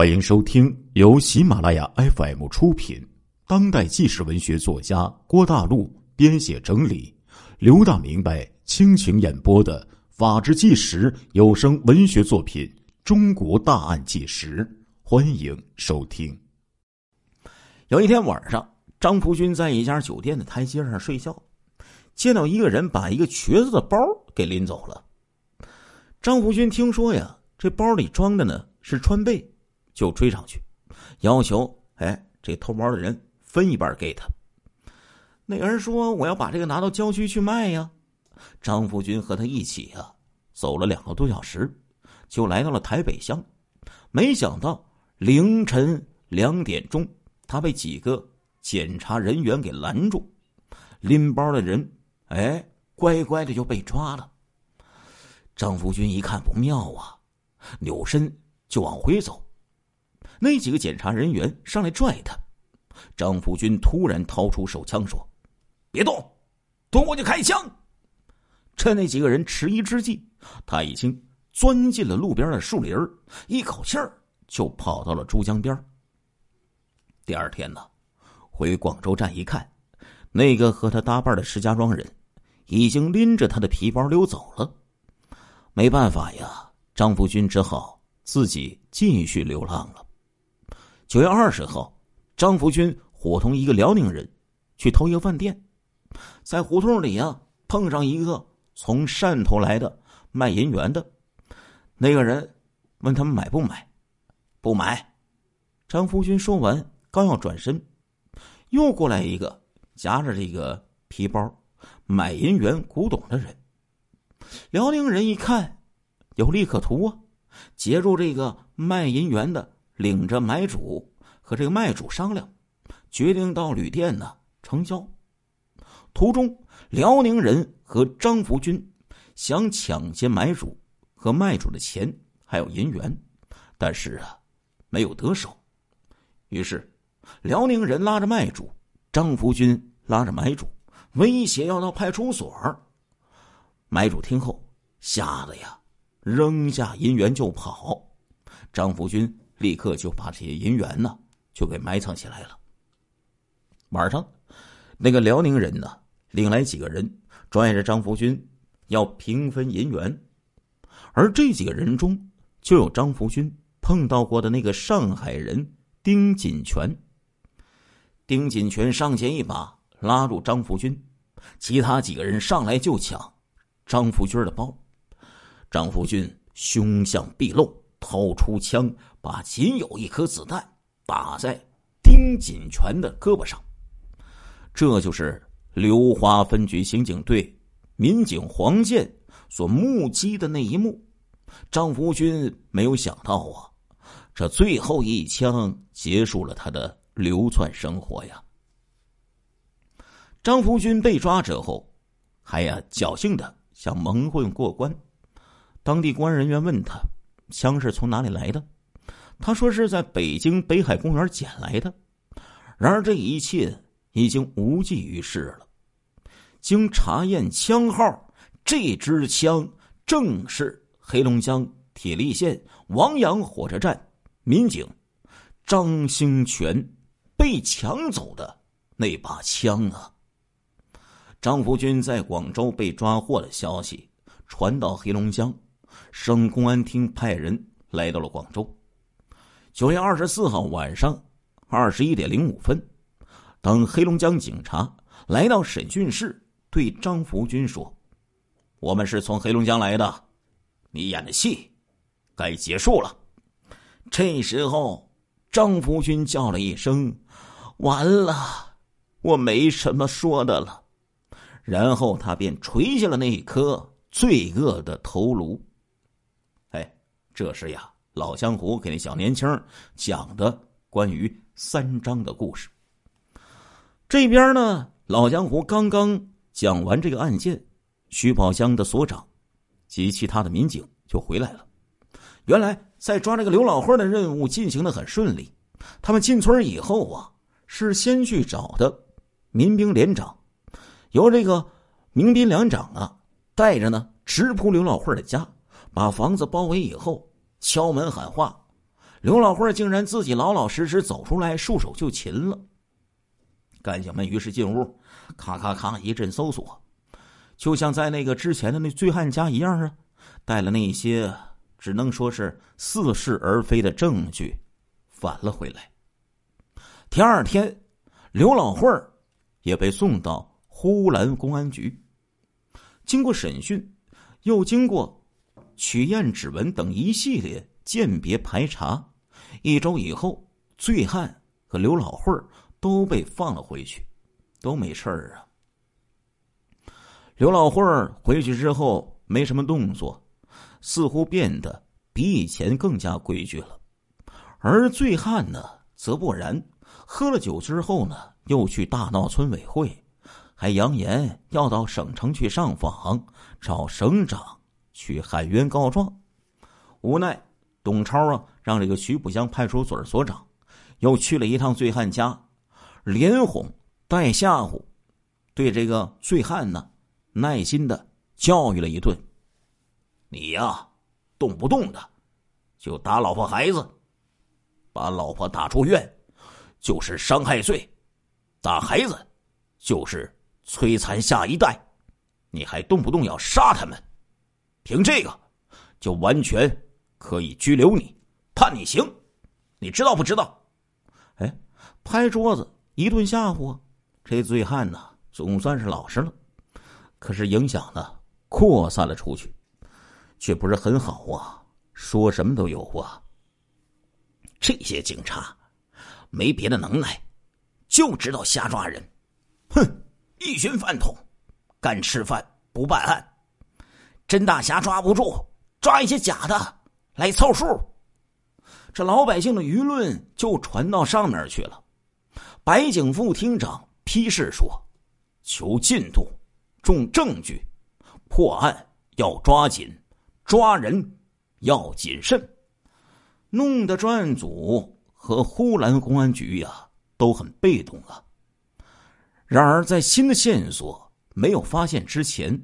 欢迎收听由喜马拉雅 FM 出品、当代纪实文学作家郭大陆编写整理、刘大明白倾情演播的《法制纪实》有声文学作品《中国大案纪实》，欢迎收听。有一天晚上，张福军在一家酒店的台阶上睡觉，见到一个人把一个瘸子的包给拎走了。张福军听说呀，这包里装的呢是川贝。就追上去，要求哎，这偷包的人分一半给他。那人说：“我要把这个拿到郊区去卖呀。”张福军和他一起啊，走了两个多小时，就来到了台北乡。没想到凌晨两点钟，他被几个检查人员给拦住，拎包的人哎，乖乖的就被抓了。张福军一看不妙啊，扭身就往回走。那几个检查人员上来拽他，张福军突然掏出手枪说：“别动，动我就开枪！”趁那几个人迟疑之际，他已经钻进了路边的树林一口气儿就跑到了珠江边第二天呢，回广州站一看，那个和他搭伴的石家庄人已经拎着他的皮包溜走了。没办法呀，张福军只好自己继续流浪了。九月二十号，张福军伙同一个辽宁人去偷一个饭店，在胡同里啊碰上一个从汕头来的卖银元的，那个人问他们买不买，不买。张福军说完，刚要转身，又过来一个夹着这个皮包买银元古董的人。辽宁人一看有利可图啊，截住这个卖银元的。领着买主和这个卖主商量，决定到旅店呢成交。途中，辽宁人和张福军想抢劫买主和卖主的钱还有银元，但是啊，没有得手。于是，辽宁人拉着卖主，张福军拉着买主，威胁要到派出所。买主听后，吓得呀，扔下银元就跑。张福军。立刻就把这些银元呢，就给埋藏起来了。晚上，那个辽宁人呢，领来几个人，拽着张福军要平分银元。而这几个人中，就有张福军碰到过的那个上海人丁锦全。丁锦全上前一把拉住张福军，其他几个人上来就抢张福军的包。张福军凶相毕露，掏出枪。把仅有一颗子弹打在丁锦全的胳膊上，这就是流花分局刑警队民警黄健所目击的那一幕。张福军没有想到啊，这最后一枪结束了他的流窜生活呀。张福军被抓之后，还呀侥幸的想蒙混过关。当地公安人员问他，枪是从哪里来的？他说是在北京北海公园捡来的，然而这一切已经无济于事了。经查验枪号，这支枪正是黑龙江铁力县王阳火车站民警张兴全被抢走的那把枪啊！张福军在广州被抓获的消息传到黑龙江，省公安厅派人来到了广州。九月二十四号晚上二十一点零五分，当黑龙江警察来到审讯室，对张福军说：“我们是从黑龙江来的，你演的戏该结束了。”这时候，张福军叫了一声：“完了，我没什么说的了。”然后他便垂下了那一颗罪恶的头颅。哎，这是呀。老江湖给那小年轻讲的关于三章的故事。这边呢，老江湖刚刚讲完这个案件，徐宝乡的所长及其他的民警就回来了。原来，在抓这个刘老慧的任务进行的很顺利。他们进村以后啊，是先去找的民兵连长，由这个民兵连长啊带着呢，直扑刘老慧的家，把房子包围以后。敲门喊话，刘老慧竟然自己老老实实走出来，束手就擒了。干警们于是进屋，咔咔咔一阵搜索，就像在那个之前的那醉汉家一样啊，带了那些只能说是似是而非的证据，返了回来。第二天，刘老慧也被送到呼兰公安局，经过审讯，又经过取验指纹等一系列鉴别排查，一周以后，醉汉和刘老慧都被放了回去，都没事儿啊。刘老慧回去之后没什么动作，似乎变得比以前更加规矩了，而醉汉呢，则不然。喝了酒之后呢，又去大闹村委会，还扬言要到省城去上访，找省长去喊冤告状。无奈董超啊，让这个徐浦乡派出所所长又去了一趟醉汉家，连哄带吓唬，对这个醉汉呢，耐心的教育了一顿。你呀，动不动的就打老婆孩子，把老婆打出院。就是伤害罪，打孩子就是摧残下一代，你还动不动要杀他们？凭这个，就完全可以拘留你，判你刑，你知道不知道？哎，拍桌子一顿吓唬，这醉汉呢总算是老实了，可是影响呢扩散了出去，却不是很好啊，说什么都有啊。这些警察。没别的能耐，就知道瞎抓人，哼！一群饭桶，干吃饭不办案，真大侠抓不住，抓一些假的来凑数。这老百姓的舆论就传到上面去了。白警副厅长批示说：“求进度，重证据，破案要抓紧，抓人要谨慎。”弄得专案组。和呼兰公安局呀都很被动啊。然而，在新的线索没有发现之前，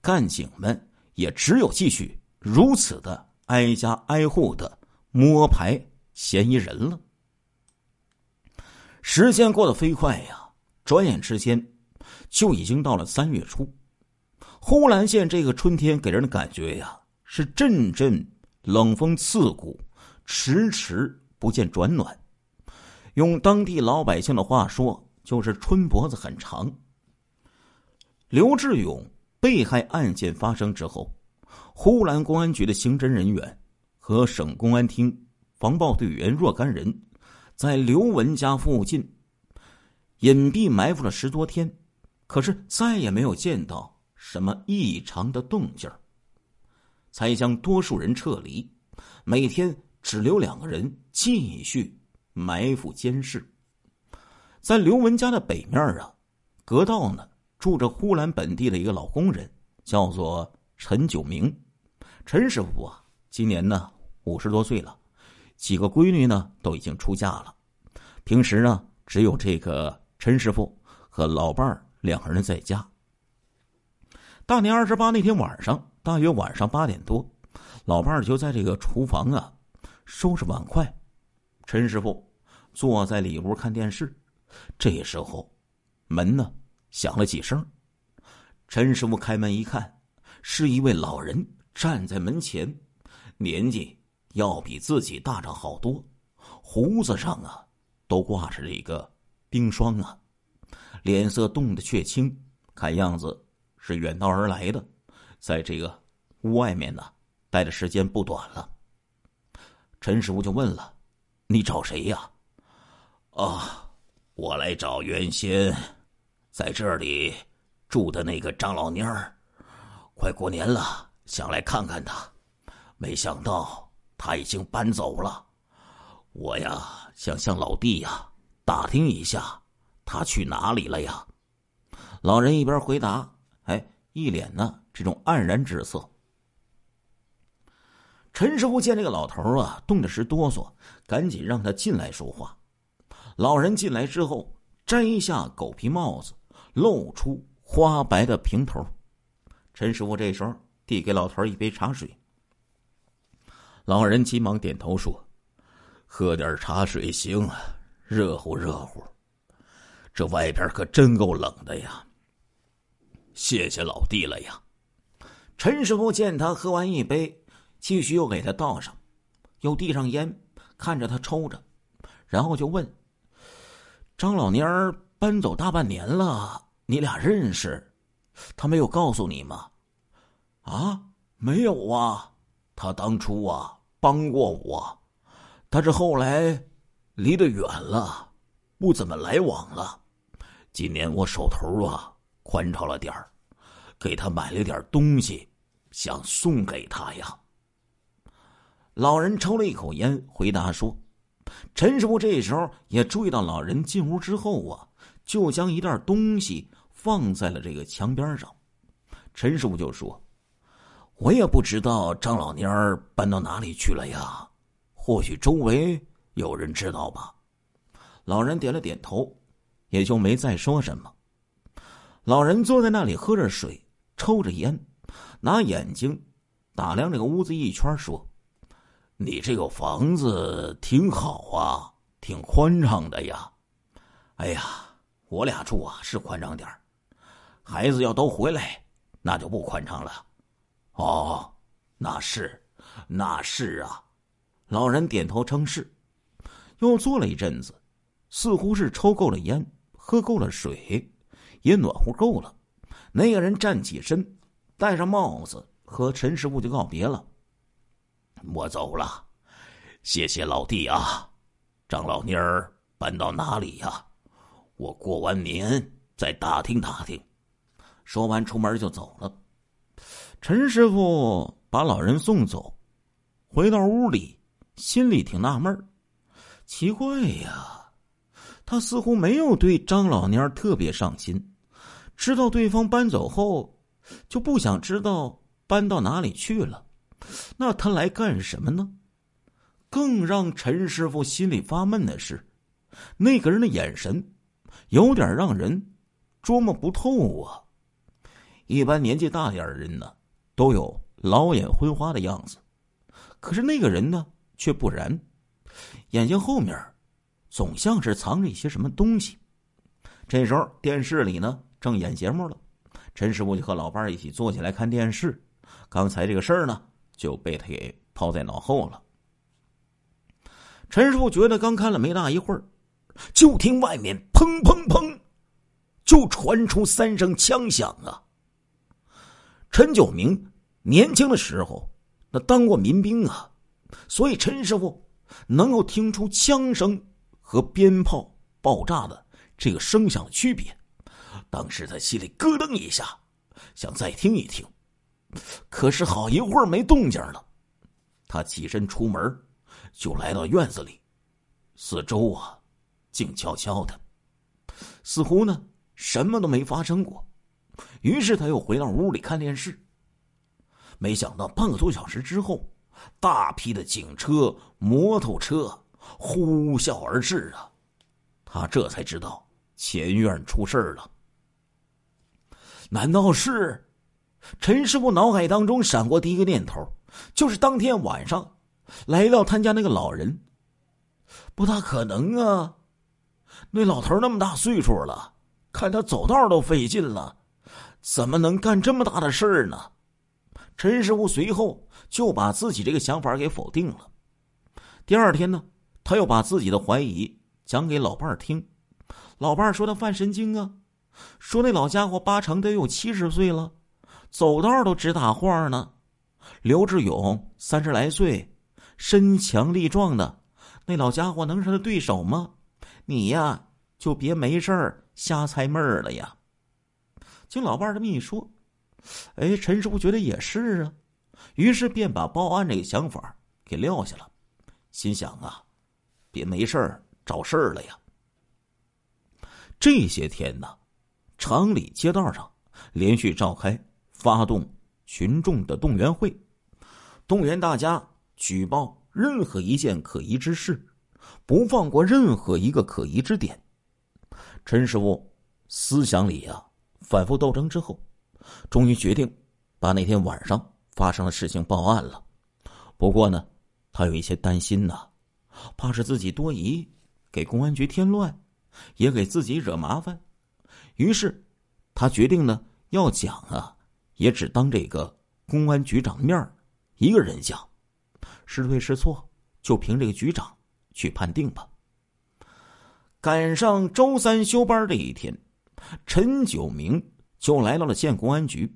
干警们也只有继续如此的挨家挨户的摸排嫌疑人了。时间过得飞快呀，转眼之间就已经到了三月初。呼兰县这个春天给人的感觉呀，是阵阵冷风刺骨，迟迟。不见转暖，用当地老百姓的话说，就是春脖子很长。刘志勇被害案件发生之后，呼兰公安局的刑侦人员和省公安厅防暴队员若干人，在刘文家附近隐蔽埋伏了十多天，可是再也没有见到什么异常的动静才将多数人撤离，每天。只留两个人继续埋伏监视。在刘文家的北面啊，隔道呢住着呼兰本地的一个老工人，叫做陈九明。陈师傅啊，今年呢五十多岁了，几个闺女呢都已经出嫁了。平时呢，只有这个陈师傅和老伴儿两个人在家。大年二十八那天晚上，大约晚上八点多，老伴儿就在这个厨房啊。收拾碗筷，陈师傅坐在里屋看电视。这时候，门呢响了几声。陈师傅开门一看，是一位老人站在门前，年纪要比自己大上好多，胡子上啊都挂着这个冰霜啊，脸色冻得却青，看样子是远道而来的，在这个屋外面呢待的时间不短了。陈师傅就问了：“你找谁呀？”“啊，我来找原先在这里住的那个张老蔫儿。快过年了，想来看看他，没想到他已经搬走了。我呀，想向老弟呀打听一下，他去哪里了呀？”老人一边回答，哎，一脸呢这种黯然之色。陈师傅见这个老头啊，冻得直哆嗦，赶紧让他进来说话。老人进来之后，摘下狗皮帽子，露出花白的平头。陈师傅这时候递给老头一杯茶水。老人急忙点头说：“喝点茶水行啊，热乎热乎。这外边可真够冷的呀。谢谢老弟了呀。陈师傅见他喝完一杯，继续又给他倒上，又递上烟，看着他抽着，然后就问：“张老蔫儿搬走大半年了，你俩认识？他没有告诉你吗？”“啊，没有啊。他当初啊帮过我，但是后来离得远了，不怎么来往了。”今年我手头啊宽敞了点儿，给他买了点东西，想送给他呀。老人抽了一口烟，回答说：“陈师傅这时候也注意到老人进屋之后啊，就将一袋东西放在了这个墙边上。”陈师傅就说：“我也不知道张老蔫儿搬到哪里去了呀，或许周围有人知道吧。”老人点了点头。也就没再说什么。老人坐在那里喝着水，抽着烟，拿眼睛打量这个屋子一圈，说：“你这个房子挺好啊，挺宽敞的呀。”“哎呀，我俩住啊是宽敞点孩子要都回来，那就不宽敞了。”“哦，那是，那是啊。”老人点头称是，又坐了一阵子，似乎是抽够了烟。喝够了水，也暖和够了。那个人站起身，戴上帽子，和陈师傅就告别了。我走了，谢谢老弟啊！张老妮儿搬到哪里呀？我过完年再打听打听。说完，出门就走了。陈师傅把老人送走，回到屋里，心里挺纳闷奇怪呀。他似乎没有对张老蔫特别上心，知道对方搬走后，就不想知道搬到哪里去了。那他来干什么呢？更让陈师傅心里发闷的是，那个人的眼神，有点让人捉摸不透啊。一般年纪大点的人呢，都有老眼昏花的样子，可是那个人呢，却不然，眼睛后面。总像是藏着一些什么东西。这时候电视里呢正演节目了，陈师傅就和老伴一起坐起来看电视。刚才这个事儿呢就被他给抛在脑后了。陈师傅觉得刚看了没大一会儿，就听外面砰砰砰，就传出三声枪响啊。陈九明年轻的时候那当过民兵啊，所以陈师傅能够听出枪声。和鞭炮爆炸的这个声响的区别，当时他心里咯噔一下，想再听一听，可是好一会儿没动静了。他起身出门，就来到院子里，四周啊静悄悄的，似乎呢什么都没发生过。于是他又回到屋里看电视。没想到半个多小时之后，大批的警车、摩托车。呼啸而至啊！他这才知道前院出事了。难道是？陈师傅脑海当中闪过第一个念头，就是当天晚上来到他家那个老人。不大可能啊！那老头那么大岁数了，看他走道都费劲了，怎么能干这么大的事儿呢？陈师傅随后就把自己这个想法给否定了。第二天呢？他又把自己的怀疑讲给老伴儿听，老伴儿说他犯神经啊，说那老家伙八成得有七十岁了，走道都直打晃呢。刘志勇三十来岁，身强力壮的，那老家伙能是他对手吗？你呀，就别没事儿瞎猜闷儿了呀。经老伴这么一说，哎，陈师傅觉得也是啊，于是便把报案这个想法给撂下了，心想啊。别没事儿找事儿了呀！这些天呢，厂里街道上连续召开发动群众的动员会，动员大家举报任何一件可疑之事，不放过任何一个可疑之点。陈师傅思想里呀反复斗争之后，终于决定把那天晚上发生的事情报案了。不过呢，他有一些担心呐。怕是自己多疑，给公安局添乱，也给自己惹麻烦。于是，他决定呢，要讲啊，也只当这个公安局长面一个人讲，是对是错，就凭这个局长去判定吧。赶上周三休班这一天，陈九明就来到了县公安局。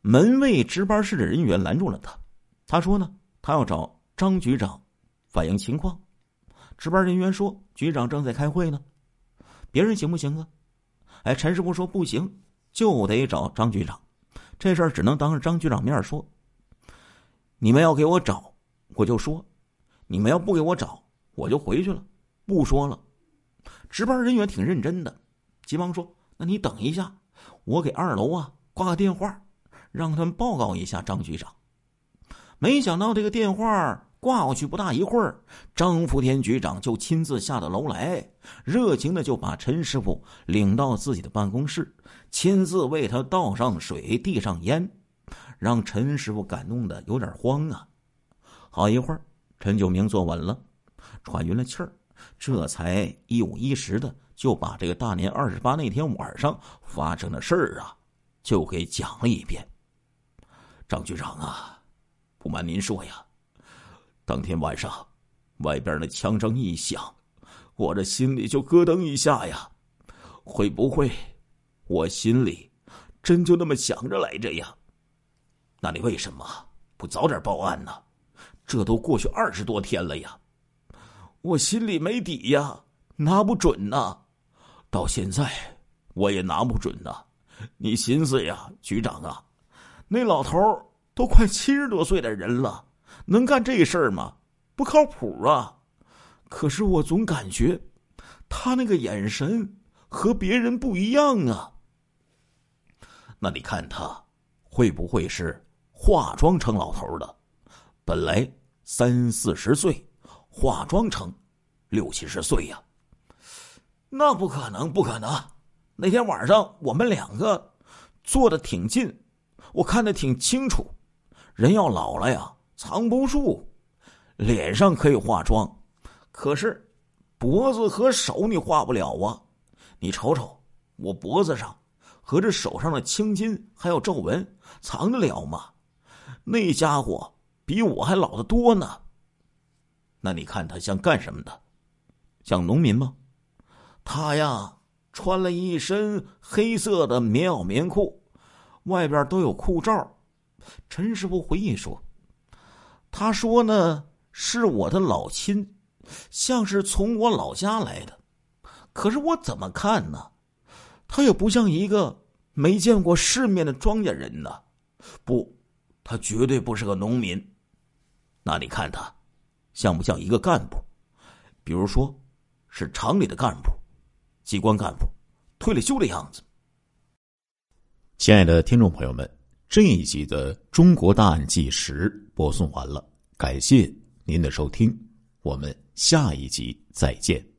门卫值班室的人员拦住了他，他说呢，他要找张局长反映情况。值班人员说，局长正在开会呢，别人行不行啊？哎，陈师傅说不行，就得找张局长。这事儿只能当着张局长面说。你们要给我找，我就说；你们要不给我找，我就回去了，不说了。值班人员挺认真的，急忙说：“那你等一下，我给二楼啊挂个电话。”让他们报告一下张局长。没想到这个电话挂过去不大一会儿，张福田局长就亲自下到楼来，热情的就把陈师傅领到自己的办公室，亲自为他倒上水、递上烟，让陈师傅感动的有点慌啊。好一会儿，陈九明坐稳了，喘匀了气儿，这才一五一十的就把这个大年二十八那天晚上发生的事儿啊，就给讲了一遍。张局长啊，不瞒您说呀，当天晚上，外边那枪声一响，我这心里就咯噔一下呀。会不会，我心里真就那么想着来着呀？那你为什么不早点报案呢？这都过去二十多天了呀，我心里没底呀，拿不准呐。到现在我也拿不准呐。你寻思呀，局长啊。那老头都快七十多岁的人了，能干这事儿吗？不靠谱啊！可是我总感觉，他那个眼神和别人不一样啊。那你看他会不会是化妆成老头的？本来三四十岁，化妆成六七十岁呀？那不可能，不可能！那天晚上我们两个坐的挺近。我看的挺清楚，人要老了呀，藏不住，脸上可以化妆，可是脖子和手你化不了啊！你瞅瞅，我脖子上和这手上的青筋还有皱纹，藏得了吗？那家伙比我还老得多呢。那你看他像干什么的？像农民吗？他呀，穿了一身黑色的棉袄棉裤。外边都有裤罩，陈师傅回忆说：“他说呢，是我的老亲，像是从我老家来的。可是我怎么看呢？他也不像一个没见过世面的庄稼人呢。不，他绝对不是个农民。那你看他，像不像一个干部？比如说，是厂里的干部，机关干部，退了休的样子。”亲爱的听众朋友们，这一集的《中国大案纪实》播送完了，感谢您的收听，我们下一集再见。